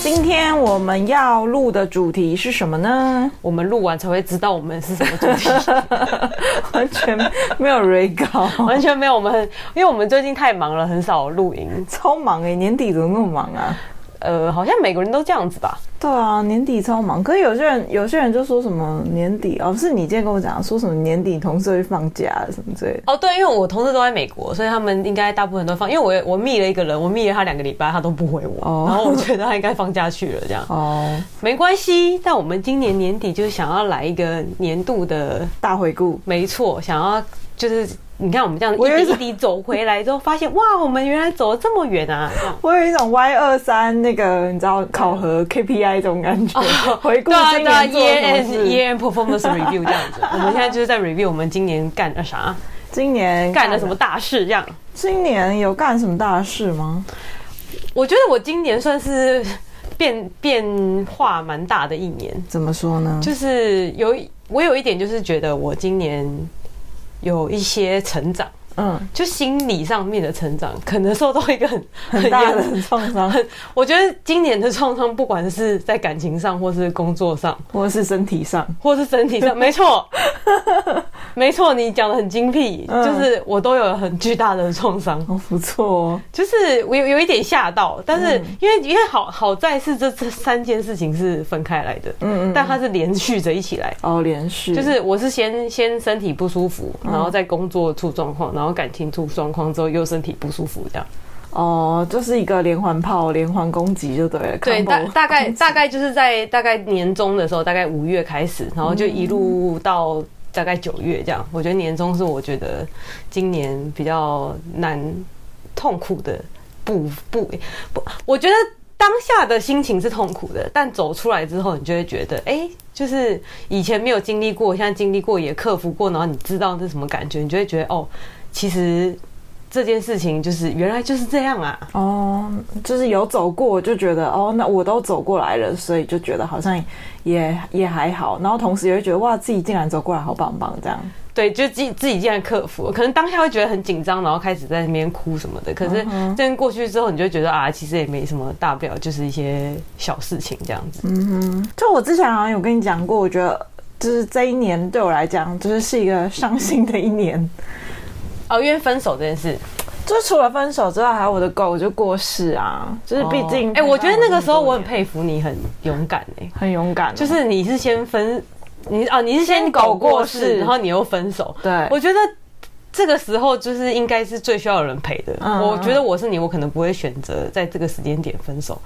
今天我们要录的主题是什么呢？我们录完才会知道我们是什么主题，完全没有 re 稿，完全没有。我们很，因为我们最近太忙了，很少录音，超忙哎、欸！年底怎么那么忙啊？呃，好像每个人都这样子吧。对啊，年底超忙。可是有些人，有些人就说什么年底哦，是你今天跟我讲说什么年底同事会放假什么之类的。哦，对，因为我同事都在美国，所以他们应该大部分都放。因为我我密了一个人，我密了他两个礼拜，他都不回我。哦。然后我觉得他应该放假去了，这样。哦。没关系，但我们今年年底就是想要来一个年度的大回顾。没错，想要就是。你看我们这样一滴一滴走回来之后，发现哇，我们原来走了这么远啊！我有一种 Y 二三那个你知道考核 KPI 这种感觉，回顾今年做什么事，Year End Performance Review 这样子。我们现在就是在 review 我们今年干了啥，今年干了什么大事这样。今年有干什么大事吗？我觉得我今年算是变变化蛮大的一年。怎么说呢？就是有我有一点就是觉得我今年。有一些成长，嗯，就心理上面的成长，可能受到一个很 很大的创伤。我觉得今年的创伤，不管是在感情上，或是工作上，或是身体上，或是身体上，没错，没错，你讲的很精辟，嗯，就是我都有很巨大的创伤。哦，不错哦，就是我有有一点吓到，但是因为因为好好在是这这三件事情是分开来的，嗯嗯，但它是连续着一起来。哦，连续，就是我是先先身体不舒服，然后在工作出状况，然后感情出状况之后又身体不舒服，这样。哦，就是一个连环炮，连环攻击就对了。对，大大概大概就是在大概年中的时候，大概五月开始，然后就一路到大概九月这样。我觉得年终是我觉得今年比较难痛苦的不不不，我觉得当下的心情是痛苦的，但走出来之后，你就会觉得，哎、欸，就是以前没有经历过，现在经历过也克服过，然后你知道是什么感觉，你就会觉得哦。其实这件事情就是原来就是这样啊！哦，就是有走过，就觉得哦，那我都走过来了，所以就觉得好像也也还好。然后同时也会觉得哇，自己竟然走过来，好棒棒这样。对，就自己自己竟然克服了，可能当下会觉得很紧张，然后开始在那边哭什么的。可是真过去之后，你就觉得啊，其实也没什么大不了，就是一些小事情这样子。嗯哼，就我之前好像有跟你讲过，我觉得就是这一年对我来讲，就是是一个伤心的一年。哦，因为分手这件事，就是除了分手之外，还有我的狗就过世啊。就是毕竟，哎、哦欸，我觉得那个时候我很佩服你，很勇敢哎、欸，很勇敢。就是你是先分，你啊，你是先狗过世，然后你又分手。对，我觉得这个时候就是应该是最需要有人陪的。嗯，我觉得我是你，我可能不会选择在这个时间点分手。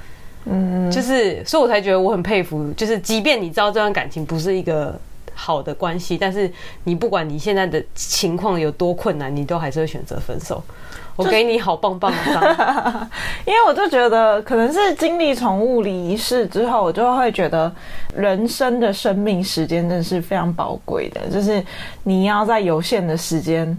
嗯，就是，所以我才觉得我很佩服。就是，即便你知道这段感情不是一个。好的关系，但是你不管你现在的情况有多困难，你都还是会选择分手。我给你好棒棒的伤，因为我就觉得可能是经历宠物离世之后，我就会觉得人生的生命时间真的是非常宝贵的，就是你要在有限的时间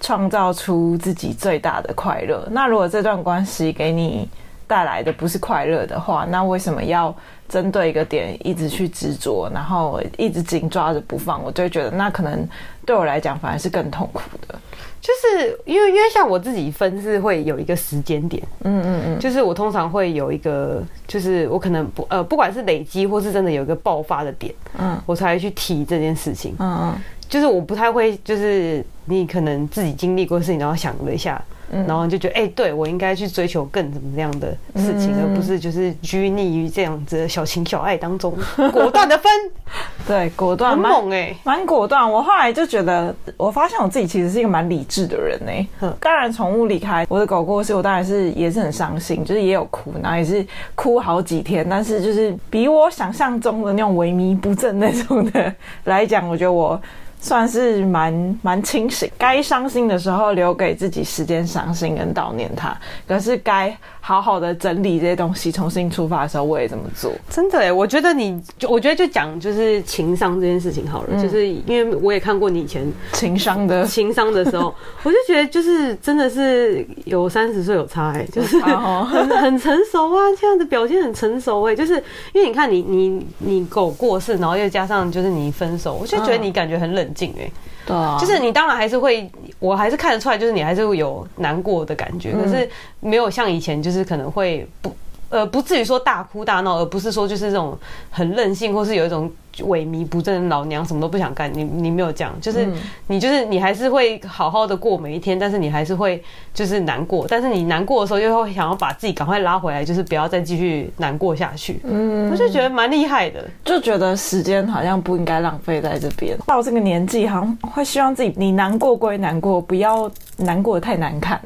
创造出自己最大的快乐。那如果这段关系给你带来的不是快乐的话，那为什么要针对一个点一直去执着，然后一直紧抓着不放？我就会觉得那可能对我来讲反而是更痛苦的。就是因为因为像我自己分是会有一个时间点，嗯嗯嗯，就是我通常会有一个，就是我可能不呃不管是累积或是真的有一个爆发的点，嗯，我才会去提这件事情，嗯嗯，就是我不太会就是你可能自己经历过的事情，然后想了一下。嗯、然后你就觉得哎、欸，对我应该去追求更怎么样的事情，嗯、而不是就是拘泥于这样子的小情小爱当中，果断的分。对，果断很猛哎、欸，蛮果断。我后来就觉得，我发现我自己其实是一个蛮理智的人哎、欸。当然，宠物离开我的狗过世，我当然是也是很伤心，就是也有哭，然后也是哭好几天。但是就是比我想象中的那种萎靡不振那种的来讲，我觉得我。算是蛮蛮清醒，该伤心的时候留给自己时间伤心跟悼念他，可是该好好的整理这些东西，重新出发的时候，我也这么做。真的哎，我觉得你，就我觉得就讲就是情商这件事情好了，嗯、就是因为我也看过你以前情商的情商的时候，我就觉得就是真的是有三十岁有差哎，就是 很很成熟啊，这样的表现很成熟哎，就是因为你看你你你狗过世，然后又加上就是你分手，我就觉得你感觉很冷静哎。对啊，就是你当然还是会，我还是看得出来，就是你还是会有难过的感觉，可是没有像以前，就是可能会不。呃，不至于说大哭大闹，而不是说就是这种很任性，或是有一种萎靡不振的老娘什么都不想干。你你没有这样，就是你就是你还是会好好的过每一天，但是你还是会就是难过，但是你难过的时候又会想要把自己赶快拉回来，就是不要再继续难过下去。嗯，我就觉得蛮厉害的，就觉得时间好像不应该浪费在这边。到这个年纪，好像会希望自己你难过归难过，不要难过得太难看。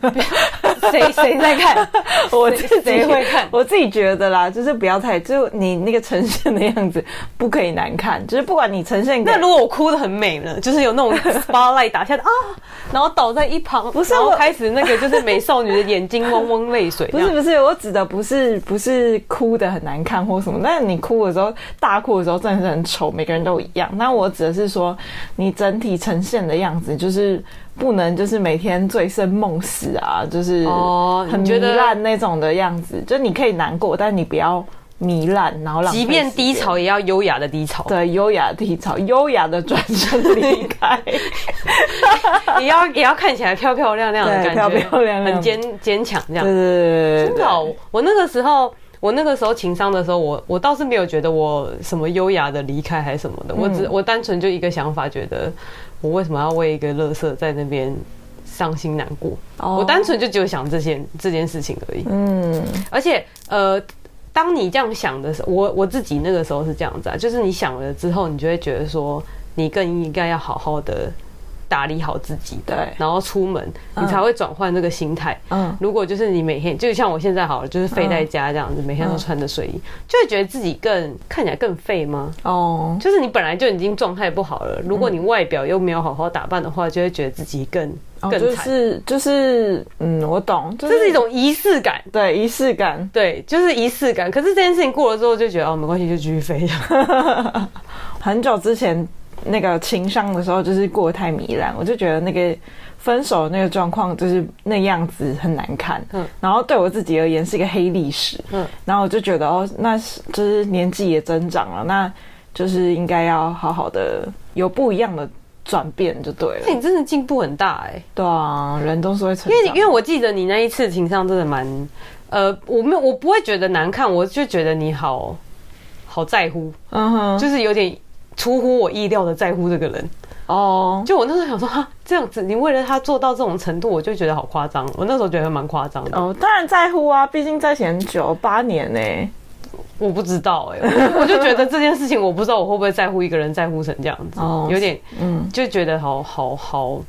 谁谁在看？我自己会看。我自己觉得啦，就是不要太，就你那个呈现的样子不可以难看。就是不管你呈现，那如果我哭的很美呢？就是有那种 spotlight 打下的啊，然后倒在一旁，不是我开始那个就是美少女的眼睛汪汪泪水。不是不是，我指的不是不是哭的很难看或什么。但你哭的时候，大哭的时候真的是很丑，每个人都一样。那我指的是说，你整体呈现的样子就是。不能就是每天醉生梦死啊，就是很糜烂那种的样子。哦、就你可以难过，但你不要糜烂，然后即便低潮也要优雅的低潮。对，优雅的低潮，优雅的转身离开，也要也要看起来漂漂亮亮的感觉，漂漂亮亮，很坚坚强这样。对对对，真的、哦，我那个时候，我那个时候情商的时候，我我倒是没有觉得我什么优雅的离开还是什么的，嗯、我只我单纯就一个想法，觉得。我为什么要为一个乐色在那边伤心难过？Oh. 我单纯就只有想这件这件事情而已。嗯，而且呃，当你这样想的时候，我我自己那个时候是这样子啊，就是你想了之后，你就会觉得说，你更应该要好好的。打理好自己，对，然后出门，你才会转换这个心态。嗯，如果就是你每天，就像我现在好了，就是废在家这样子，每天都穿着睡衣，就会觉得自己更看起来更废吗？哦，就是你本来就已经状态不好了，如果你外表又没有好好打扮的话，就会觉得自己更更惨。就是就是，嗯，我懂，这是一种仪式感，对，仪式感，对，就是仪式感。可是这件事情过了之后，就觉得哦，没关系，就继续废。很久之前。那个情商的时候，就是过得太糜烂，我就觉得那个分手的那个状况就是那样子很难看。嗯，然后对我自己而言是一个黑历史。嗯，然后我就觉得哦，那是就是年纪也增长了，那就是应该要好好的有不一样的转变就对了。那你真的进步很大哎、欸。对啊，人都是会成长。因为因为我记得你那一次情商真的蛮，呃，我没有我不会觉得难看，我就觉得你好好在乎。嗯哼，就是有点。出乎我意料的在乎这个人哦，就我那时候想说哈，这样子你为了他做到这种程度，我就觉得好夸张。我那时候觉得蛮夸张的哦，当然在乎啊，毕竟在一起很久八年呢、欸，我不知道哎、欸，我就觉得这件事情我不知道我会不会在乎一个人在乎成这样子，哦，有点嗯，就觉得好好好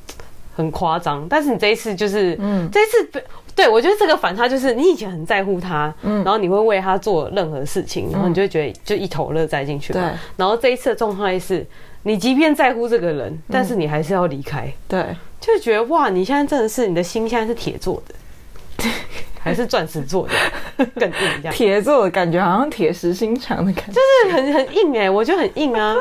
很夸张。但是你这一次就是嗯，这一次。对，我觉得这个反差就是你以前很在乎他，嗯，然后你会为他做任何事情，然后你就会觉得就一头热栽进去，对。然后这一次的状态是，你即便在乎这个人，但是你还是要离开，对。就觉得哇，你现在真的是你的心现在是铁做的，还是钻石做的，更硬这样。铁做的感觉好像铁石心肠的感觉，就是很很硬哎，我觉得很硬啊。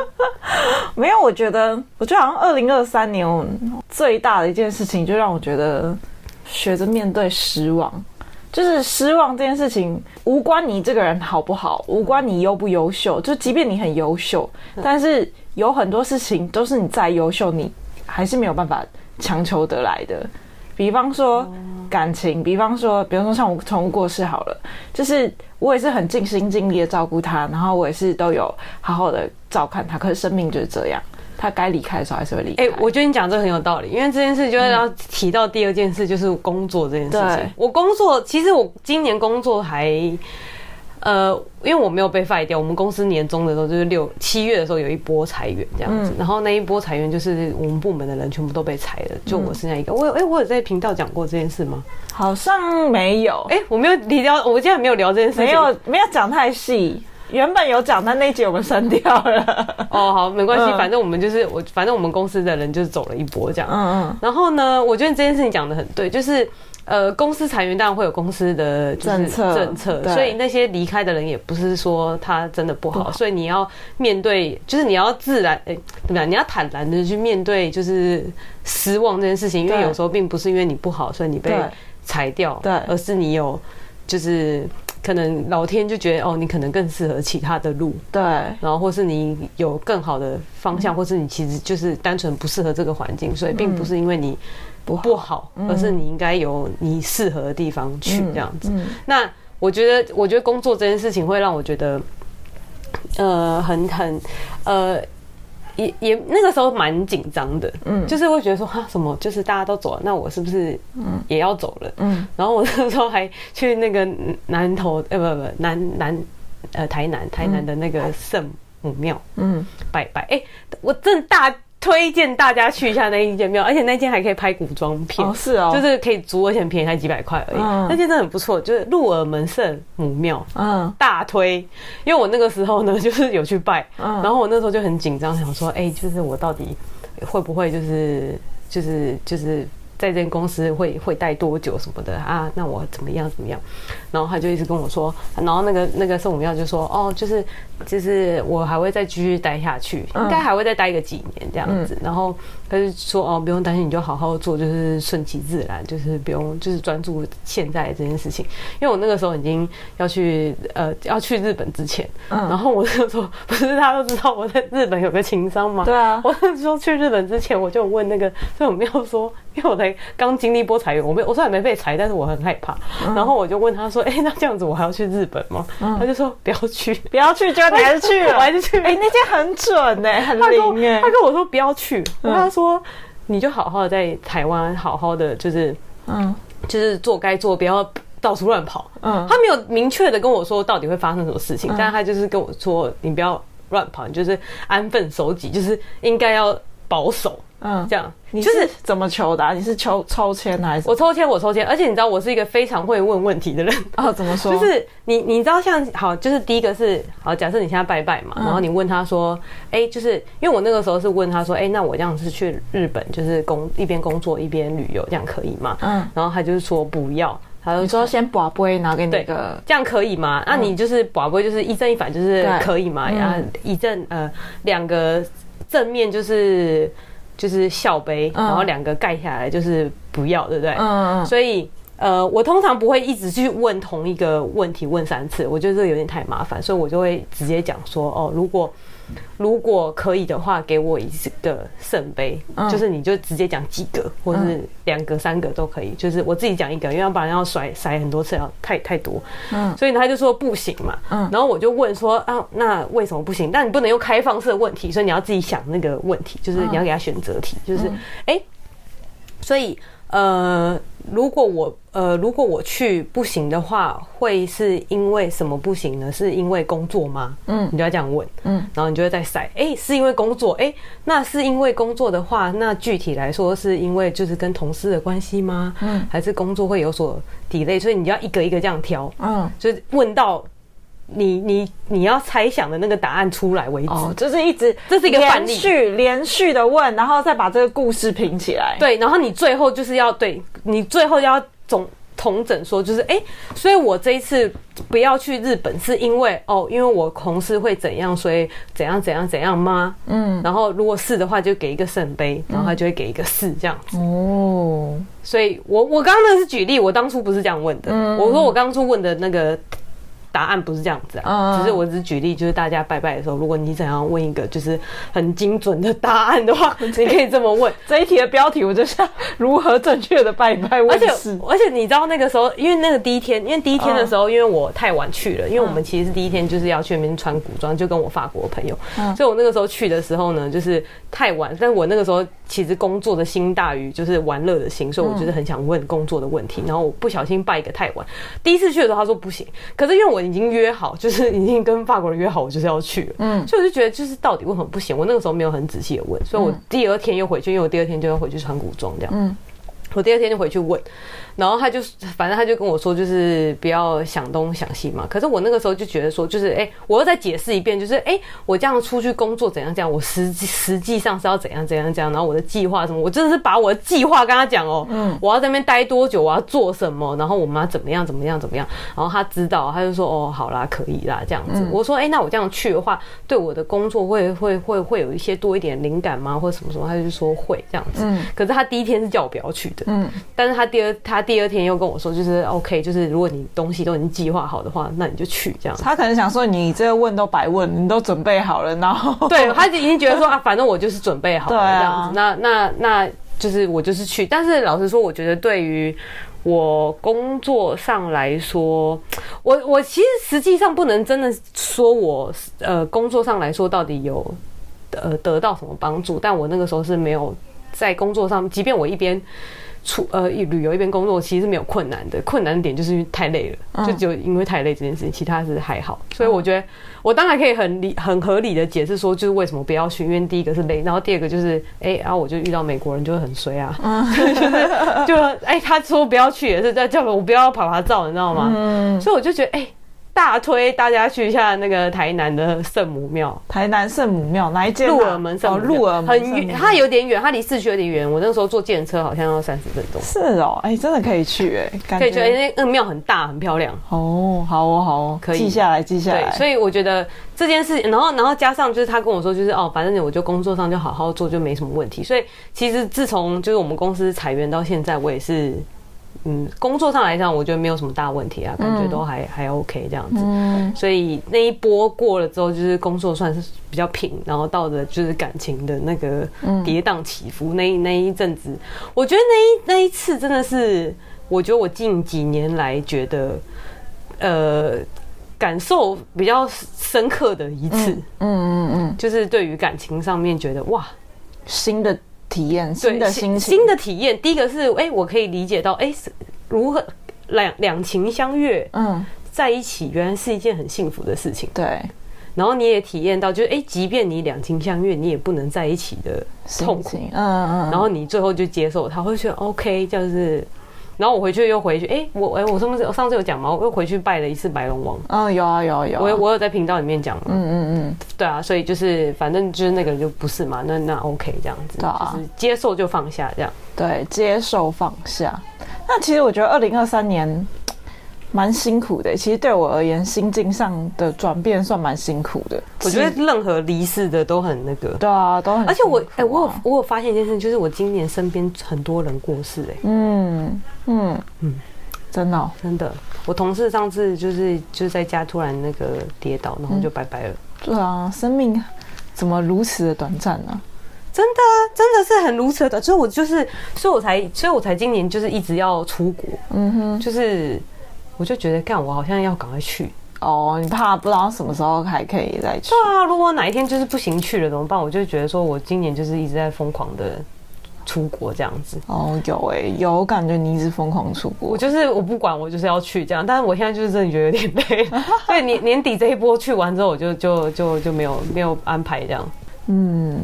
没有，我觉得，我觉得好像二零二三年我最大的一件事情，就让我觉得。学着面对失望，就是失望这件事情无关你这个人好不好，无关你优不优秀。就即便你很优秀，但是有很多事情都是你再优秀，你还是没有办法强求得来的。比方说感情，比方说，比方说像我宠物过世好了，就是我也是很尽心尽力的照顾它，然后我也是都有好好的照看它，可是生命就是这样。他该离开的时候还是会离开。哎、欸，我觉得你讲这个很有道理，因为这件事就要提到第二件事，就是工作这件事情。对我工作其实我今年工作还。呃，因为我没有被 fire 掉，我们公司年终的时候就是六七月的时候有一波裁员这样子，嗯、然后那一波裁员就是我们部门的人全部都被裁了，就我剩下一个。我有哎、欸，我有在频道讲过这件事吗？好像没有。哎、欸，我没有聊，我竟然没有聊这件事情，没有没有讲太细。原本有讲，但那集我们删掉了。哦，好，没关系，反正我们就是我，反正我们公司的人就是走了一波这样。嗯嗯。然后呢，我觉得这件事情讲的很对，就是。呃，公司裁员当然会有公司的政策政策，所以那些离开的人也不是说他真的不好，所以你要面对，就是你要自然，哎、欸，怎么样？你要坦然的去面对，就是失望这件事情，因为有时候并不是因为你不好，所以你被裁掉，对，而是你有，就是可能老天就觉得哦，你可能更适合其他的路，对，然后或是你有更好的方向，嗯、或是你其实就是单纯不适合这个环境，所以并不是因为你。不好，不好，而是你应该有你适合的地方去这样子。那我觉得，我觉得工作这件事情会让我觉得，呃，很很，呃，也也那个时候蛮紧张的。嗯，就是会觉得说，哈，什么，就是大家都走了，那我是不是也要走了？嗯，然后我那个时候还去那个南投，呃，不不，南南，呃，台南台南的那个圣母庙，嗯，拜拜。哎、欸，我真的大。推荐大家去一下那一间庙，而且那间还可以拍古装片，哦，是哦，就是可以租，而且很便宜，才几百块而已。嗯、那间真的很不错，就是鹿耳门圣母庙，嗯，大推。因为我那个时候呢，就是有去拜，嗯，然后我那时候就很紧张，想说，哎、欸，就是我到底会不会就是就是就是。在这间公司会会待多久什么的啊？那我怎么样怎么样？然后他就一直跟我说，然后那个那个圣母庙就说，哦，就是就是我还会再继续待下去，应该还会再待个几年这样子。然后他就说，哦，不用担心，你就好好做，就是顺其自然，就是不用就是专注现在这件事情。因为我那个时候已经要去呃要去日本之前，然后我就说，不是大家都知道我在日本有个情商吗？对啊，我是说去日本之前，我就问那个所以我没有说。因为我才刚经历一波裁员，我没我虽然没被裁，但是我很害怕。嗯、然后我就问他说：“哎、欸，那这样子我还要去日本吗？”嗯、他就说：“不要去，不要去，就你还是去了，我还是去。哎、欸，那件很准呢、欸，很灵哎。他跟我说不要去，嗯、他说你就好好的在台湾，好好的就是嗯，就是做该做，不要到处乱跑。嗯，他没有明确的跟我说到底会发生什么事情，嗯、但是他就是跟我说你不要乱跑，你就是安分守己，就是应该要保守。嗯，这样你是怎么求的？你是抽抽签还是？我抽签，我抽签，而且你知道我是一个非常会问问题的人哦。怎么说？就是你你知道像好，就是第一个是好，假设你现在拜拜嘛，然后你问他说，哎，就是因为我那个时候是问他说，哎，那我这样是去日本，就是工一边工作一边旅游，这样可以吗？嗯，然后他就是说不要，他就说先把杯拿给你那个，这样可以吗？那你就是把杯，就是一正一反，就是可以吗？然后一正呃两个正面就是。就是笑杯，然后两个盖下来就是不要，对不对？嗯嗯。所以，呃，我通常不会一直去问同一个问题问三次，我觉得这个有点太麻烦，所以我就会直接讲说，哦，如果。如果可以的话，给我一个圣杯，嗯、就是你就直接讲几个，或者是两个、三个都可以。就是我自己讲一个，因为要不然要甩甩很多次，要太太多。嗯，所以他就说不行嘛。嗯，然后我就问说啊，那为什么不行？但你不能用开放式的问题，所以你要自己想那个问题，就是你要给他选择题，就是哎、欸，所以。呃，如果我呃，如果我去不行的话，会是因为什么不行呢？是因为工作吗？嗯，你就要这样问，嗯，然后你就会再筛，哎、欸，是因为工作，哎、欸，那是因为工作的话，那具体来说是因为就是跟同事的关系吗？嗯，还是工作会有所 delay？所以你就要一个一个这样挑，嗯，就是问到。你你你要猜想的那个答案出来为止，哦，就是一直这是一个连续连续的问，然后再把这个故事拼起来。对，然后你最后就是要对你最后要总统整说，就是哎、欸，所以我这一次不要去日本，是因为哦，因为我同事会怎样，所以怎样怎样怎样吗？嗯，然后如果是的话，就给一个圣杯，然后他就会给一个四这样子。哦，所以我我刚刚那是举例，我当初不是这样问的。嗯，我说我当初问的那个。答案不是这样子啊，只是我只是举例，就是大家拜拜的时候，如果你想要问一个就是很精准的答案的话，你可以这么问。这一题的标题我就想如何正确的拜拜，而且而且你知道那个时候，因为那个第一天，因为第一天的时候，因为我太晚去了，因为我们其实是第一天就是要去那边穿古装，就跟我法国朋友，所以我那个时候去的时候呢，就是太晚，但是我那个时候其实工作的心大于就是玩乐的心，所以我就是很想问工作的问题，然后我不小心拜一个太晚，第一次去的时候他说不行，可是因为我。已经约好，就是已经跟法国人约好，我就是要去了。嗯，所以我就觉得，就是到底为什么不行？我那个时候没有很仔细的问，所以我第二天又回去，因为我第二天就要回去穿古装这样。嗯。我第二天就回去问，然后他就反正他就跟我说，就是不要想东想西嘛。可是我那个时候就觉得说，就是哎、欸，我要再解释一遍，就是哎、欸，我这样出去工作怎样怎样，我实际实际上是要怎样怎样怎样，然后我的计划什么，我真的是把我的计划跟他讲哦，嗯，我要在那边待多久，我要做什么，然后我们要怎么样怎么样怎么样，然后他知道，他就说哦，好啦，可以啦，这样子。我说哎、欸，那我这样去的话，对我的工作会会会会有一些多一点灵感吗，或者什么什么？他就说会这样子。嗯，可是他第一天是叫我不要去的，嗯，但是他。他第二他第二天又跟我说，就是 OK，就是如果你东西都已经计划好的话，那你就去这样。他可能想说，你这个问都白问，你都准备好了，然后 对，他已经觉得说啊，反正我就是准备好了这样子。那那那就是我就是去。但是老实说，我觉得对于我工作上来说，我我其实实际上不能真的说我呃工作上来说到底有呃得到什么帮助。但我那个时候是没有在工作上，即便我一边。出呃一旅游一边工作其实是没有困难的，困难的点就是因为太累了，嗯、就只有因为太累这件事情，其他是还好。所以我觉得我当然可以很理很合理的解释说，就是为什么不要去，因为第一个是累，然后第二个就是哎、欸，然后我就遇到美国人就会很衰啊，嗯、就是就哎、欸、他说不要去也是在叫我不要跑爬照，你知道吗？嗯、所以我就觉得哎。欸大推大家去一下那个台南的圣母庙，台南圣母庙哪一间？鹿耳门圣母庙。鹿耳门很远，它有点远，它离市区有点远。我那时候坐计程车好像要三十分钟。是哦，哎，真的可以去哎，可以去。那那个庙很大，很漂亮。哦，好哦，好哦，可以记下来，记下来。对，所以我觉得这件事，然后然后加上就是他跟我说，就是哦，反正我就工作上就好好做，就没什么问题。所以其实自从就是我们公司裁员到现在，我也是。嗯，工作上来讲，我觉得没有什么大问题啊，感觉都还、嗯、还 OK 这样子。嗯，所以那一波过了之后，就是工作算是比较平，然后到的就是感情的那个跌宕起伏。嗯、那那一阵子，我觉得那一那一次真的是，我觉得我近几年来觉得，呃，感受比较深刻的一次。嗯嗯嗯，嗯就是对于感情上面觉得哇，新的。体验新的心情，新的体验。第一个是，哎、欸，我可以理解到，哎、欸，如何两两情相悦，嗯，在一起，原来是一件很幸福的事情。对，然后你也体验到，就是，哎、欸，即便你两情相悦，你也不能在一起的痛苦。嗯嗯，然后你最后就接受他，会觉得 OK，就是。然后我回去又回去，哎，我哎，我上次我上次有讲吗？我又回去拜了一次白龙王。嗯，有啊有啊有。我我有在频道里面讲嘛。嗯嗯嗯。对啊，所以就是反正就是那个就不是嘛，那那 OK 这样子，就是接受就放下这样。对，接受放下。那其实我觉得二零二三年。蛮辛苦的，其实对我而言，心境上的转变算蛮辛苦的。我觉得任何离世的都很那个。对啊，都很、啊。而且我，哎、欸，我有我有发现一件事，就是我今年身边很多人过世、欸，哎，嗯嗯嗯，真的、哦、真的。我同事上次就是就是在家突然那个跌倒，然后就拜拜了。嗯、对啊，生命怎么如此的短暂呢？真的啊，真的是很如此的短。所以，我就是，所以我才，所以我才今年就是一直要出国。嗯哼，就是。我就觉得，干我好像要赶快去哦。你怕不知道什么时候还可以再去？对啊，如果哪一天就是不行去了怎么办？我就觉得说，我今年就是一直在疯狂的出国这样子。哦，有哎、欸，有感觉你一直疯狂出国。我就是我不管，我就是要去这样。但是我现在就是真的觉得有点累。对，年年底这一波去完之后，我就就就就没有没有安排这样。嗯。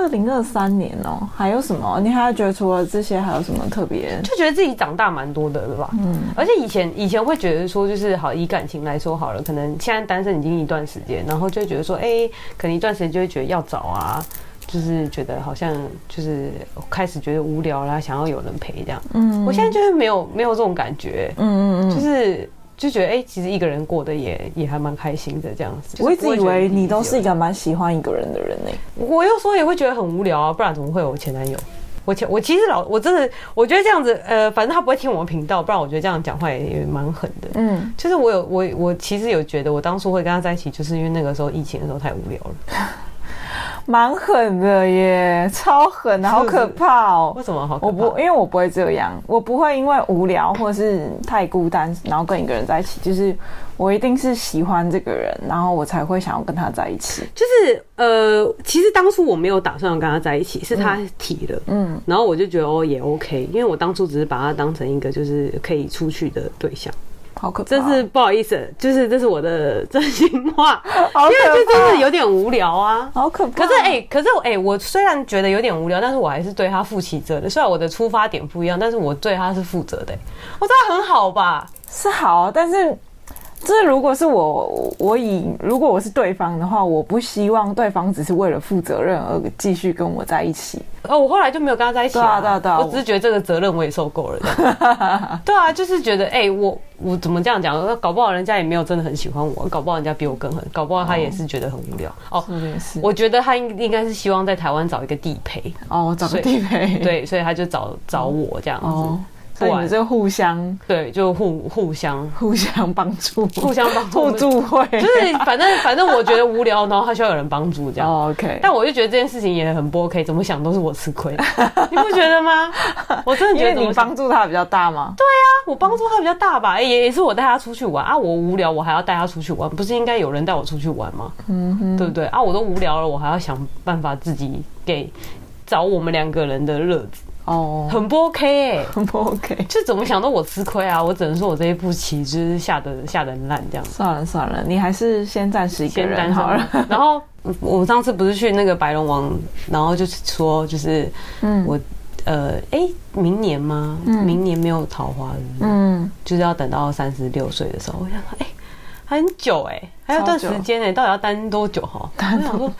二零二三年哦，还有什么？你还觉得除了这些，还有什么特别？就觉得自己长大蛮多的，对吧？嗯，而且以前以前会觉得说，就是好以感情来说好了，可能现在单身已经一段时间，然后就会觉得说，哎、欸，可能一段时间就会觉得要找啊，就是觉得好像就是开始觉得无聊啦，想要有人陪这样。嗯，我现在就是没有没有这种感觉。嗯嗯嗯，就是。就觉得哎、欸，其实一个人过得也也还蛮开心的这样子。我一直以为你都是一个蛮喜欢一个人的人呢、欸。我有时候也会觉得很无聊啊，不然怎么会有前男友？我我其我其实老我真的我觉得这样子，呃，反正他不会听我们频道，不然我觉得这样讲话也也蛮狠的。嗯，就是我有我我其实有觉得，我当初会跟他在一起，就是因为那个时候疫情的时候太无聊了。蛮狠的耶，超狠的，好可怕哦！为什么好可怕？我不，因为我不会这样，我不会因为无聊或是太孤单，然后跟一个人在一起。就是我一定是喜欢这个人，然后我才会想要跟他在一起。就是呃，其实当初我没有打算跟他在一起，是他提的，嗯，嗯，然后我就觉得哦也 OK，因为我当初只是把他当成一个就是可以出去的对象。好可怕！这是不好意思，就是这是我的真心话，因为这真的有点无聊啊，好可怕。可是哎、欸，可是哎、欸，我虽然觉得有点无聊，但是我还是对他负起责的。虽然我的出发点不一样，但是我对他是负责的、欸。我知道很好吧？是好，但是。这如果是我，我以如果我是对方的话，我不希望对方只是为了负责任而继续跟我在一起。哦，我后来就没有跟他在一起啊，对啊，对啊，我只是觉得这个责任我也受够了。对啊，就是觉得，哎、欸，我我怎么这样讲？搞不好人家也没有真的很喜欢我，搞不好人家比我更狠，搞不好他也是觉得很无聊。哦，是是我觉得他应应该是希望在台湾找一个地陪。哦，找个地陪。对，所以他就找找我这样子。哦对，你们就互相对，就互互相互相帮助，互相帮助，互助会，就是反正反正我觉得无聊，然后他需要有人帮助这样。Oh, OK，但我就觉得这件事情也很不 OK，怎么想都是我吃亏，你不觉得吗？我真的觉得你帮助他比较大吗？对呀、啊，我帮助他比较大吧，也也是我带他出去玩啊，我无聊我还要带他出去玩，不是应该有人带我出去玩吗？嗯哼，对不对啊？我都无聊了，我还要想办法自己给找我们两个人的乐子。哦，很不 OK 很不 OK，就怎么想都我吃亏啊！我只能说我这一步棋就是下的下的烂这样。算了算了，你还是先暂时一个人好了。然后我上次不是去那个白龙王，然后就是说就是嗯我呃哎、欸、明年吗？嗯、明年没有桃花是不是？嗯，就是要等到三十六岁的时候。我想说哎、欸、还很久哎、欸，还有段时间哎、欸，到底要单多久哈？我想说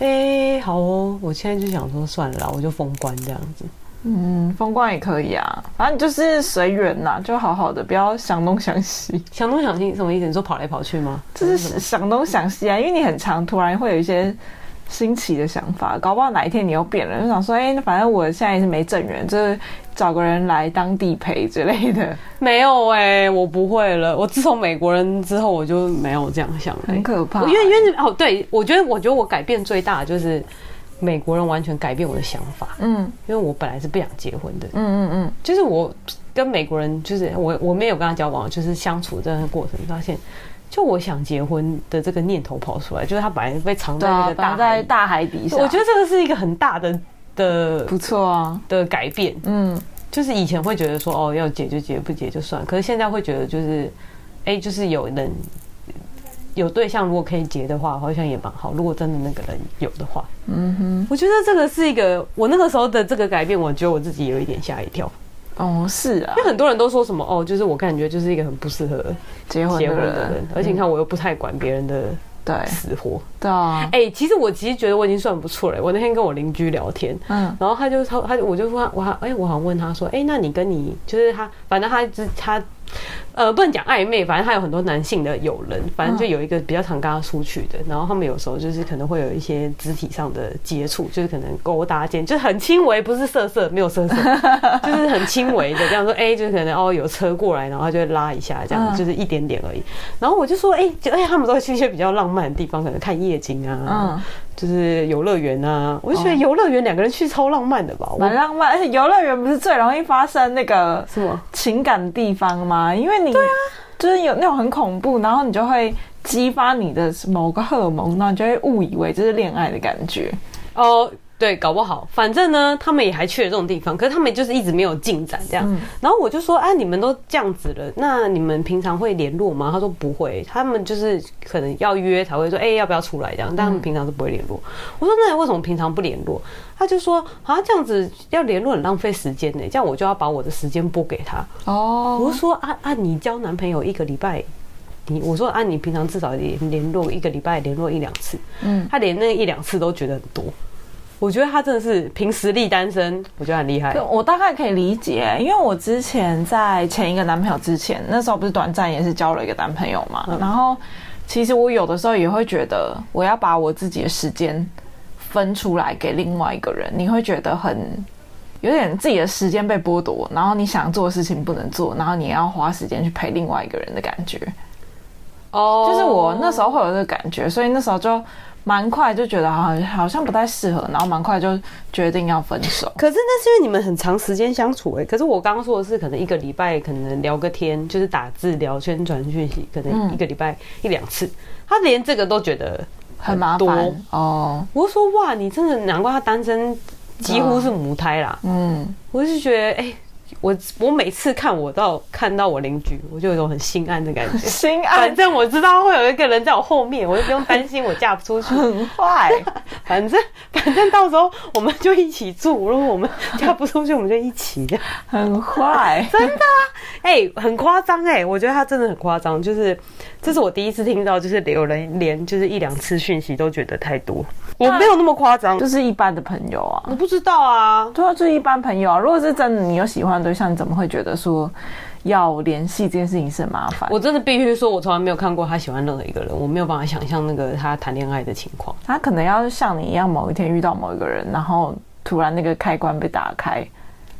哎、欸、好哦，我现在就想说算了啦，我就封关这样子。嗯，风光也可以啊，反正就是随缘呐，就好好的，不要想东想西。想东想西什么意思？你说跑来跑去吗？就是想东想西啊，因为你很常突然会有一些新奇的想法，搞不好哪一天你又变了，就想说，哎、欸，反正我现在也是没正缘，就是找个人来当地陪之类的。没有哎、欸，我不会了。我自从美国人之后，我就没有这样想了。很可怕、欸，因为因为哦，对，我觉得我觉得我改变最大的就是。美国人完全改变我的想法，嗯，因为我本来是不想结婚的，嗯嗯嗯，就是我跟美国人，就是我我没有跟他交往，就是相处这样的过程，发现就我想结婚的这个念头跑出来，就是他本来被藏在那个大在大海底下，我觉得这个是一个很大的的不错啊。的改变，嗯，就是以前会觉得说哦要结就结，不结就算，可是现在会觉得就是哎就是有人。有对象，如果可以结的话，好像也蛮好。如果真的那个人有的话，嗯哼，我觉得这个是一个我那个时候的这个改变，我觉得我自己有一点吓一跳。哦，是啊，因为很多人都说什么哦，就是我感觉就是一个很不适合结婚结婚的人，而且你看我又不太管别人的对。死活，对啊。哎，其实我其实觉得我已经算不错了。我那天跟我邻居聊天，嗯，然后他就他他我就说我哎，我好像问他说，哎，那你跟你就是他，反正他他。呃，不能讲暧昧，反正他有很多男性的友人，反正就有一个比较常跟他出去的，然后他们有时候就是可能会有一些肢体上的接触，就是可能勾搭肩，就是很轻微，不是色色，没有色色，就是很轻微的这样说，哎，就是可能哦有车过来，然后他就会拉一下，这样就是一点点而已。然后我就说，哎，而且他们都会去一些比较浪漫的地方，可能看夜景啊。就是游乐园啊，我就觉得游乐园两个人去超浪漫的吧，蛮浪漫。而且游乐园不是最容易发生那个什么情感的地方吗？因为你对啊，就是有那种很恐怖，然后你就会激发你的某个荷尔蒙，然后你就会误以为这是恋爱的感觉哦。对，搞不好，反正呢，他们也还去了这种地方，可是他们就是一直没有进展这样。嗯、然后我就说，啊，你们都这样子了，那你们平常会联络吗？他说不会，他们就是可能要约才会说，哎，要不要出来这样，但他们平常是不会联络。嗯、我说，那你为什么平常不联络？他就说，啊，这样子要联络很浪费时间呢，这样我就要把我的时间拨给他。哦，我就说，啊啊，你交男朋友一个礼拜，你我说，啊，你平常至少联联络一个礼拜联络一两次，嗯，他连那一两次都觉得很多。我觉得他真的是凭实力单身，我觉得很厉害。我大概可以理解，因为我之前在前一个男朋友之前，那时候不是短暂也是交了一个男朋友嘛。嗯、然后其实我有的时候也会觉得，我要把我自己的时间分出来给另外一个人，你会觉得很有点自己的时间被剥夺，然后你想做的事情不能做，然后你要花时间去陪另外一个人的感觉。哦，oh. 就是我那时候会有这个感觉，所以那时候就蛮快就觉得好像好像不太适合，然后蛮快就决定要分手。可是那是因为你们很长时间相处哎、欸，可是我刚刚说的是可能一个礼拜可能聊个天，就是打字聊天传讯息，可能一个礼拜一两次，嗯、他连这个都觉得很，很麻烦哦。我就说哇，你真的难怪他单身，几乎是母胎啦。嗯，我就觉得哎。欸我我每次看我到看到我邻居，我就有一种很心安的感觉。心安，反正我知道会有一个人在我后面，我就不用担心我嫁不出去。很坏，反正反正到时候我们就一起住。如果我们嫁不出去，我们就一起。很坏，真的啊！哎、欸，很夸张哎！我觉得他真的很夸张，就是这是我第一次听到，就是有人连就是一两次讯息都觉得太多。我没有那么夸张，就是一般的朋友啊。我不知道啊，对啊，就是一般朋友啊。如果是真的，你有喜欢的对象，你怎么会觉得说要联系这件事情是很麻烦？我真的必须说，我从来没有看过他喜欢任何一个人，我没有办法想象那个他谈恋爱的情况。他可能要像你一样，某一天遇到某一个人，然后突然那个开关被打开，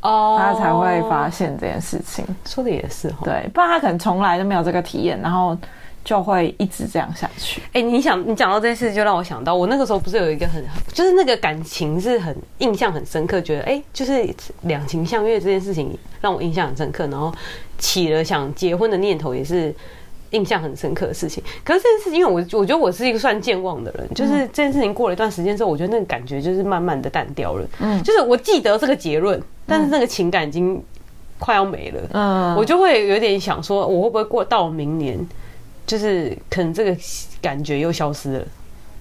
哦，他才会发现这件事情。说的也是，对，不然他可能从来都没有这个体验，然后。就会一直这样下去。哎、欸，你想，你讲到这件事，就让我想到，我那个时候不是有一个很，就是那个感情是很印象很深刻，觉得哎、欸，就是两情相悦这件事情让我印象很深刻，然后起了想结婚的念头，也是印象很深刻的事情。可是这件事情，因为我我觉得我是一个算健忘的人，就是这件事情过了一段时间之后，我觉得那个感觉就是慢慢的淡掉了。嗯，就是我记得这个结论，但是那个情感已经快要没了。嗯，我就会有点想说，我会不会过到明年？就是可能这个感觉又消失了，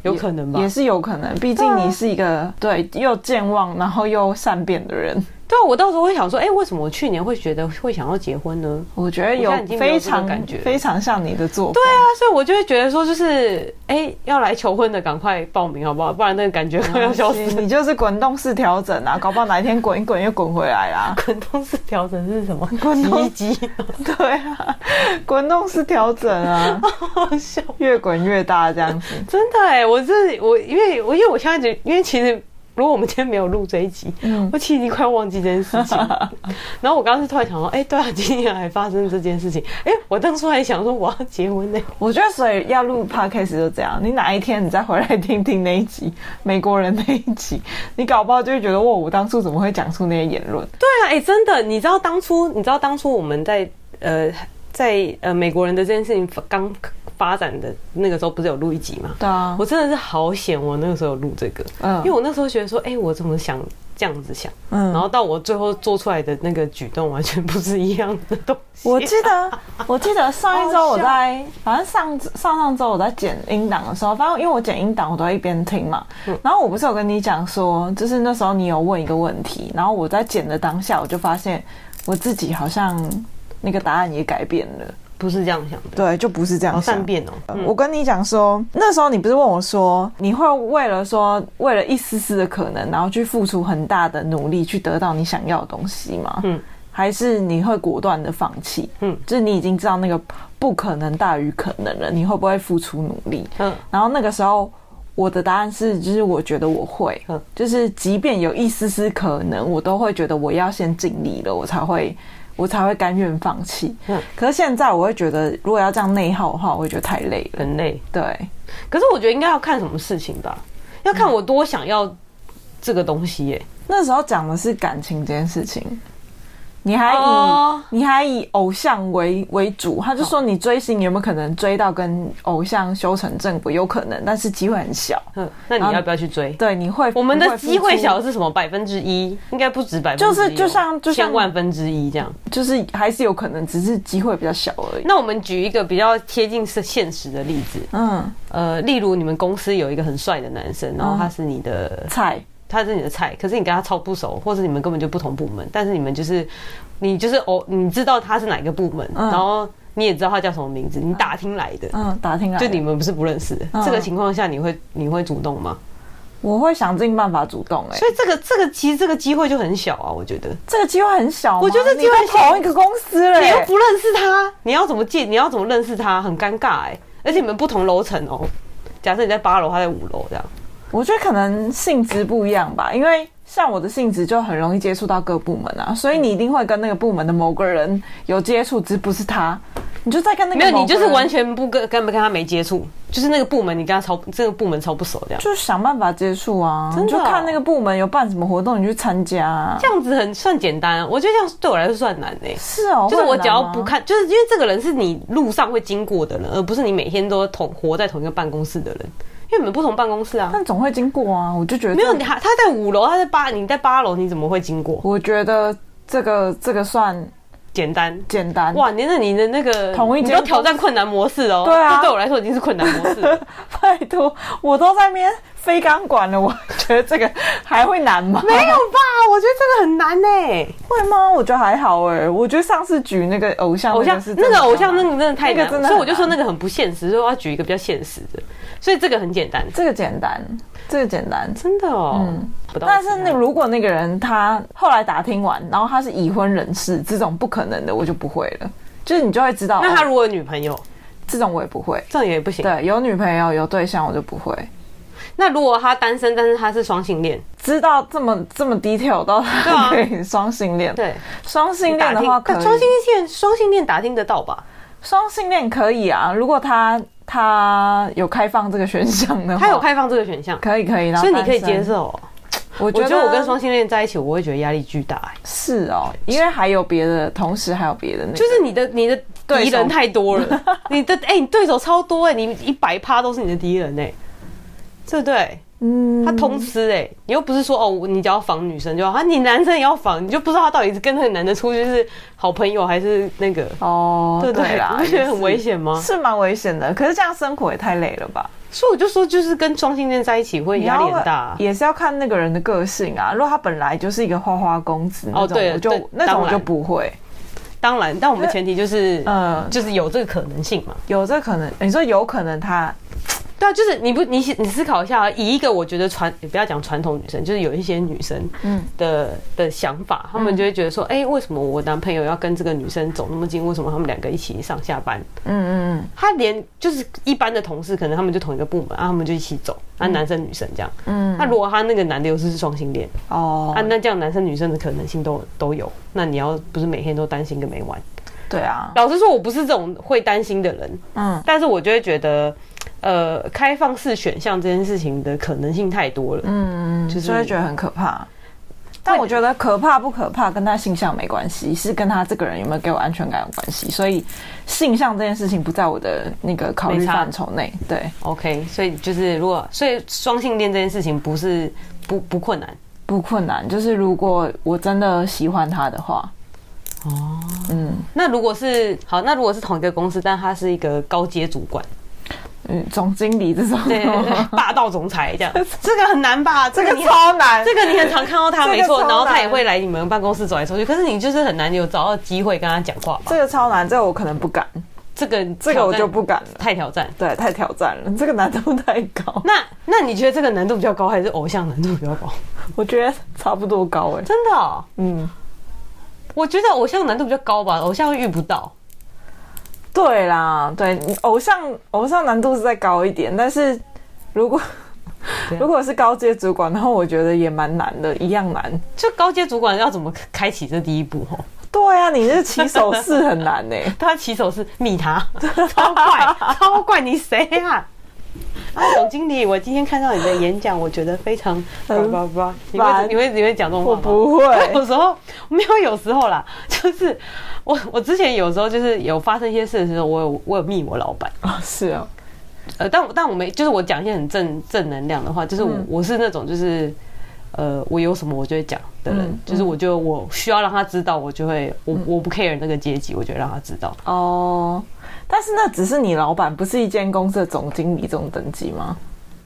有可能吧？也，是有可能，毕竟你是一个对，对又健忘然后又善变的人。对啊，我到时候会想说，哎、欸，为什么我去年会觉得会想要结婚呢？我觉得有非常感觉，非常像你的做法。对啊，所以我就会觉得说，就是哎、欸，要来求婚的赶快报名好不好？不然那个感觉快要消失。你就是滚动式调整啊，搞不好哪一天滚一滚又滚回来啦。滚动式调整是什么？滚动机？对啊，滚动式调整啊，好笑，越滚越大这样子。真的哎，我是我，因为我因为我现在觉得，因为其实。如果我们今天没有录这一集，嗯、我其实已经快忘记这件事情。然后我刚刚是突然想说，哎、欸，对啊，今天还发生这件事情。哎、欸，我当初还想说我要结婚呢。我觉得所以要录 podcast 就这样，你哪一天你再回来听听那一集美国人那一集，你搞不好就会觉得，哇，我当初怎么会讲出那些言论？对啊，哎、欸，真的，你知道当初，你知道当初我们在呃在呃美国人的这件事情刚。发展的那个时候不是有录一集吗？对啊，我真的是好险，我那个时候有录这个，嗯，因为我那时候觉得说，哎、欸，我怎么想这样子想，嗯，然后到我最后做出来的那个举动完全不是一样的东西。我记得，我记得上一周我在，反正上上上周我在剪音档的时候，反正因为我剪音档我都在一边听嘛，嗯，然后我不是有跟你讲说，就是那时候你有问一个问题，然后我在剪的当下，我就发现我自己好像那个答案也改变了。不是这样想的，对，就不是这样想。善变哦。嗯、我跟你讲说，那时候你不是问我说，你会为了说，为了一丝丝的可能，然后去付出很大的努力去得到你想要的东西吗？嗯，还是你会果断的放弃？嗯，就是你已经知道那个不可能大于可能了，你会不会付出努力？嗯，然后那个时候我的答案是，就是我觉得我会，嗯，就是即便有一丝丝可能，我都会觉得我要先尽力了，我才会。我才会甘愿放弃。嗯，可是现在我会觉得，如果要这样内耗的话，我会觉得太累了，很累。对，可是我觉得应该要看什么事情吧，要看我多想要这个东西耶、欸。那时候讲的是感情这件事情。你还以、oh. 你还以偶像为为主，他就说你追星有没有可能追到跟偶像修成正果？有可能，但是机会很小。嗯，那你要不要去追？对，你会。我们的机会小是什么？百分之一，应该不止百分之一，就是就像就像千万分之一这样，就是还是有可能，只是机会比较小而已。那我们举一个比较贴近是现实的例子，嗯，呃，例如你们公司有一个很帅的男生，然后他是你的菜。他是你的菜，可是你跟他超不熟，或者你们根本就不同部门，但是你们就是，你就是哦，你知道他是哪个部门，嗯、然后你也知道他叫什么名字，你打听来的，嗯，打听来的，就你们不是不认识的，嗯、这个情况下你会你会主动吗？我会想尽办法主动、欸，哎，所以这个这个其实这个机会就很小啊，我觉得。这个机会很小，我觉得机会同一个公司了、欸，你又不认识他，你要怎么见？你要怎么认识他？很尴尬哎、欸，而且你们不同楼层哦，假设你在八楼，他在五楼这样，我觉得可能性质不一样吧，因为。像我的性质就很容易接触到各部门啊，所以你一定会跟那个部门的某个人有接触，只不是他，你就在跟那个没有，你就是完全不跟跟不跟他没接触，就是那个部门你跟他超这个部门超不熟这样，就是想办法接触啊，真的、哦、就看那个部门有办什么活动，你去参加、啊，这样子很算简单，我觉得这样对我来说算难诶。是哦，就是我只要不看，就是因为这个人是你路上会经过的人，而不是你每天都同活在同一个办公室的人。因为你们不同办公室啊，但总会经过啊。我就觉得没有你，他他在五楼，他在八，你在八楼，你怎么会经过？我觉得这个这个算简单简单。哇，你那你的那个同一你都挑战困难模式哦。对啊，这对我来说已经是困难模式。拜托，我都在那边飞钢管了，我觉得这个还会难吗？没有吧？我觉得这个很难呢、欸。会吗？我觉得还好哎。我觉得上次举那个偶像偶像是那个偶像那个真的太难，所以我就说那个很不现实，所以我要举一个比较现实的。所以这个很简单，这个简单，这个简单，真的哦。嗯，但是那如果那个人他后来打听完，然后他是已婚人士，这种不可能的，我就不会了。就是你就会知道，那他如果有女朋友，这种我也不会，这种也不行。对，有女朋友有对象我就不会。那如果他单身，但是他是双性恋，知道这么这么 detail 到可以双性恋？对，双性恋的话可以，双性恋双性恋打听得到吧？双性恋可以啊，如果他。他有开放这个选项的，他有开放这个选项，可以可以，所以你可以接受。我觉得，我觉得我跟双性恋在一起，我会觉得压力巨大、欸。是哦，因为还有别的，同时还有别的那个，就是你的你的敌人太多了，你的哎、欸，你对手超多哎、欸，你一百趴都是你的敌人哎、欸，对不对？嗯，他通吃哎、欸，你又不是说哦，你只要防女生就好，啊，你男生也要防，你就不知道他到底是跟那个男的出去是好朋友还是那个哦，对对啦，你不觉得很危险吗？是蛮危险的，可是这样生活也太累了吧？所以我就说，就是跟双性恋在一起会压力很大、啊，也是要看那个人的个性啊。如果他本来就是一个花花公子哦，对，我就那种我就不会。当然，但我们前提就是嗯，就是有这个可能性嘛，有这个可能，你说有可能他。对啊，就是你不你你思考一下，以一个我觉得传也不要讲传统女生，就是有一些女生的嗯的的想法，他们就会觉得说，哎、欸，为什么我男朋友要跟这个女生走那么近？为什么他们两个一起上下班？嗯嗯嗯，他连就是一般的同事，可能他们就同一个部门啊，他们就一起走，啊，男生女生这样。嗯，那如果他那个男的又是双性恋哦，啊，那这样男生女生的可能性都都有，那你要不是每天都担心个没完？对啊，老实说，我不是这种会担心的人，嗯，但是我就会觉得。呃，开放式选项这件事情的可能性太多了，嗯，就是会觉得很可怕。但我觉得可怕不可怕跟他性向没关系，是跟他这个人有没有给我安全感有关系。所以性向这件事情不在我的那个考虑范畴内。对，OK，所以就是如果所以双性恋这件事情不是不不困难，不困难，就是如果我真的喜欢他的话，哦，嗯，那如果是好，那如果是同一个公司，但他是一个高阶主管。嗯，总经理这种对，对，对，霸道总裁这样，这个很难吧？这个超难，这个你很常看到他没错，然后他也会来你们办公室走来走去，可是你就是很难有找到机会跟他讲话吧？这个超难，这个我可能不敢，这个这个我就不敢了，太挑战，对，太挑战了，这个难度太高。那那你觉得这个难度比较高，还是偶像难度比较高？我觉得差不多高哎、欸，真的、哦，嗯，我觉得偶像难度比较高吧，偶像会遇不到。对啦，对，偶像偶像难度是再高一点，但是如果 如果是高阶主管，然后我觉得也蛮难的，一样难。就高阶主管要怎么开启这第一步？哦，对啊，你这起手是很难呢。他起手是密他，超怪，超怪，你谁啊？啊，总经理，我今天看到你的演讲，我觉得非常叭叭叭。你会你会你会讲这种话吗？我不会，有时候没有，有时候啦，就是我我之前有时候就是有发生一些事的时候，我有我有密我老板啊，是啊，呃，但但我没，就是我讲一些很正正能量的话，就是我我是那种就是。呃，我有什么我就会讲的人，嗯、就是我就我需要让他知道，我就会我我不 care 那个阶级，我就会让他知道。哦，但是那只是你老板，不是一间公司的总经理这种等级吗？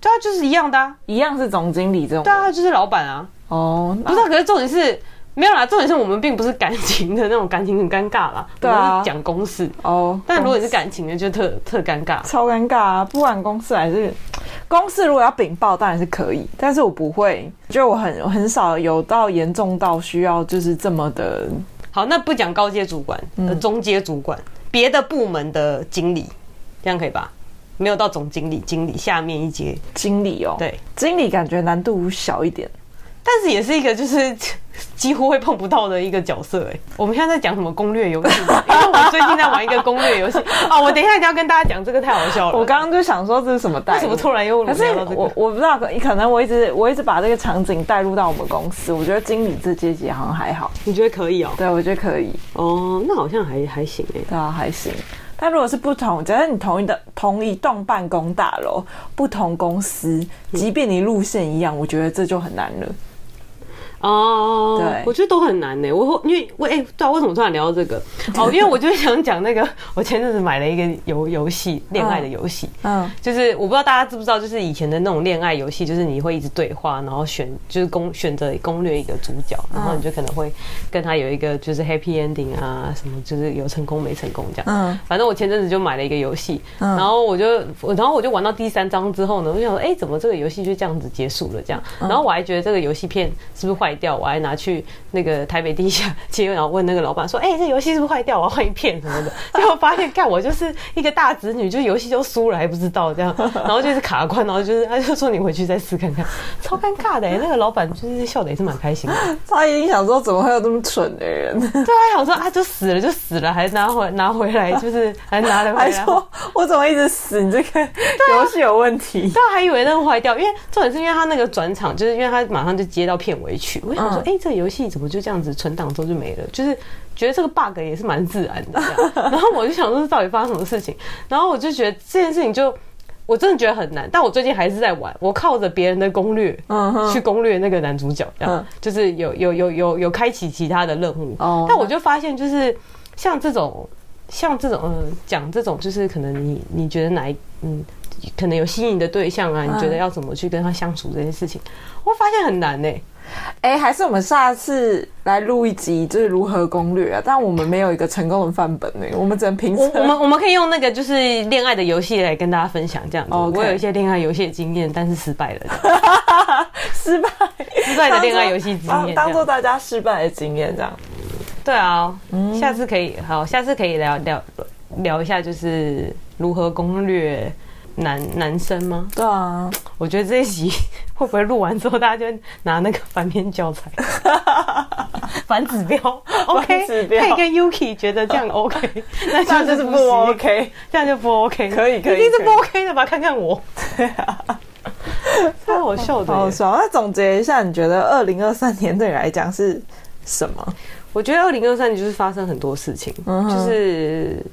对啊，就是一样的啊，一样是总经理这种。对啊，就是老板啊。哦，不是、啊，可是重点是。没有啦，重点是我们并不是感情的那种，感情很尴尬啦。对啊，讲公事哦。但如果你是感情的，就特特尴尬，超尴尬啊！不管公事还是公事，如果要禀报，当然是可以，但是我不会，就我很很少有到严重到需要就是这么的。好，那不讲高阶主管的中阶主管，别、嗯、的部门的经理，这样可以吧？没有到总经理，经理下面一阶经理哦。对，经理感觉难度小一点。但是也是一个就是几乎会碰不到的一个角色哎。我们现在在讲什么攻略游戏？因为我最近在玩一个攻略游戏啊。我等一下一定要跟大家讲这个，太好笑了。我刚刚就想说这是什么带？为什么突然又聊到这个？我我不知道，可能我一直我一直把这个场景带入到我们公司。我觉得经理这阶级好像还好。你觉得可以哦？对，我觉得可以。哦，那好像还还行哎。对啊，还行。但如果是不同，假设你同一的同一栋办公大楼，不同公司，即便你路线一样，我觉得这就很难了。哦，对，我觉得都很难呢。我因为我哎，对啊，为什么突然聊到这个？哦，因为我就想讲那个，我前阵子买了一个游游戏，恋爱的游戏。嗯，就是我不知道大家知不知道，就是以前的那种恋爱游戏，就是你会一直对话，然后选就是攻选择攻略一个主角，然后你就可能会跟他有一个就是 happy ending 啊，什么就是有成功没成功这样。嗯，反正我前阵子就买了一个游戏，然后我就然后我就玩到第三章之后呢，我就想说，哎，怎么这个游戏就这样子结束了？这样，然后我还觉得这个游戏片是不是坏？掉，我还拿去那个台北地下街，然后问那个老板说：“哎、欸，这游戏是不是坏掉？我要换一片什么的。” 结果发现，干我就是一个大侄女，就游戏就输了还不知道这样，然后就是卡关，然后就是他就说：“你回去再试看看。”超尴尬的、欸，那个老板就是笑的也是蛮开心的。他一定想说：“怎么会有这么蠢的人？”对啊，想说啊，就死了就死了，还拿回拿回来，就是还拿了回来。还说：“我怎么一直死？你这个游戏有问题。”对啊，还以为那个坏掉，因为重点是因为他那个转场，就是因为他马上就接到片尾曲。我想说，哎、欸，这个游戏怎么就这样子存档之后就没了？就是觉得这个 bug 也是蛮自然的。然后我就想说，到底发生什么事情？然后我就觉得这件事情就我真的觉得很难。但我最近还是在玩，我靠着别人的攻略，去攻略那个男主角，这样就是有有有有有开启其他的任务。但我就发现，就是像这种像这种嗯，讲这种就是可能你你觉得哪一嗯，可能有吸引的对象啊？你觉得要怎么去跟他相处这件事情，我发现很难呢、欸。哎、欸，还是我们下次来录一集，就是如何攻略啊？但我们没有一个成功的范本呢，我们只能凭我，我们我们可以用那个就是恋爱的游戏来跟大家分享这样.我有一些恋爱游戏的经验，但是失败了。失败，失败的恋爱游戏经验，当做大家失败的经验这样。对啊，嗯、下次可以好，下次可以聊聊聊一下，就是如何攻略。男男生吗？对啊，我觉得这一集 会不会录完之后，大家就拿那个反面教材，反指标，OK，可以跟 Yuki 觉得这样 OK，那这样就是不 OK，这样就不 OK，可以可以，一定是不 OK 的吧？看看我，对啊，太好笑的，好爽。那总结一下，你觉得二零二三年对你来讲是什么？我觉得二零二三年就是发生很多事情，就是。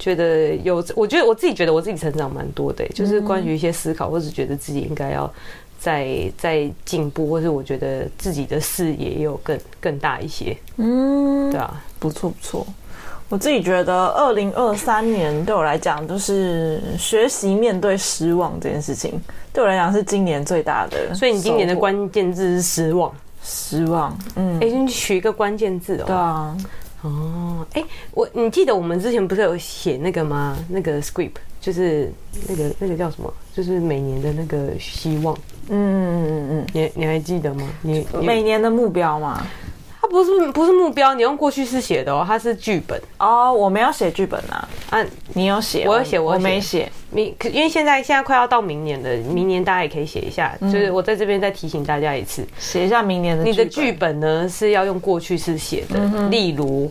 觉得有，我觉得我自己觉得我自己成长蛮多的，就是关于一些思考，或者觉得自己应该要再再进步，或是我觉得自己的视野也有更更大一些。嗯，对啊，不错不错。我自己觉得二零二三年对我来讲，就是学习面对失望这件事情，对我来讲是今年最大的。所以你今年的关键字是失望，失望。嗯，哎，你取一个关键字哦。对啊。哦，哎、欸，我你记得我们之前不是有写那个吗？那个 script 就是那个那个叫什么？就是每年的那个希望。嗯嗯嗯嗯，你你还记得吗？你，你每年的目标吗？它不是不是目标，你用过去式写的哦，它是剧本哦。我没有写剧本啊，啊，你有写？我有写，我，我没写。明，因为现在现在快要到明年了，明年大家也可以写一下。嗯、就是我在这边再提醒大家一次，写一下明年的你的剧本呢是要用过去式写的。嗯、例如，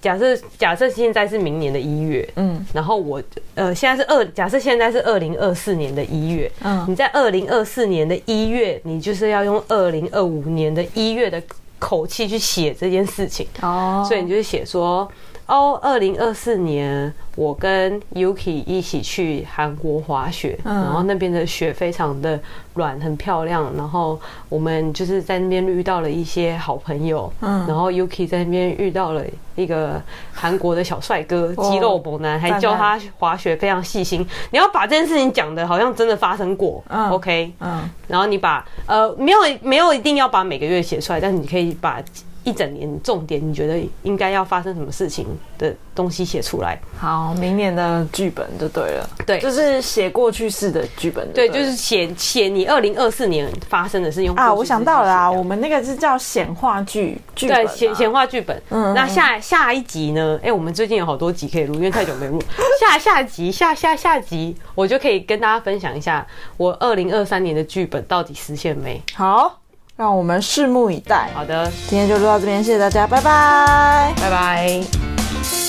假设假设现在是明年的一月，嗯，然后我呃现在是二，假设现在是二零二四年的一月，嗯，你在二零二四年的一月，你就是要用二零二五年的一月的口气去写这件事情。哦，所以你就是写说。哦，二零二四年，我跟 Yuki 一起去韩国滑雪，嗯、然后那边的雪非常的软，很漂亮。然后我们就是在那边遇到了一些好朋友，嗯，然后 Yuki 在那边遇到了一个韩国的小帅哥，哦、肌肉猛男，还教他滑雪，非常细心。你要把这件事情讲的好像真的发生过，嗯，OK，嗯，然后你把呃没有没有一定要把每个月写出来，但是你可以把。一整年重点，你觉得应该要发生什么事情的东西写出来？好，明年的剧本就对了。对，就是写过去式的剧本。对，就是写写你二零二四年发生的事用啊。我想到了啊，我们那个是叫显化剧剧本，显显化剧本。嗯，那下下一集呢？哎，我们最近有好多集可以录，因为太久没录。下下集下下下集，我就可以跟大家分享一下我二零二三年的剧本到底实现没？好。让我们拭目以待。好的。今天就录到这边谢谢大家拜拜。拜拜。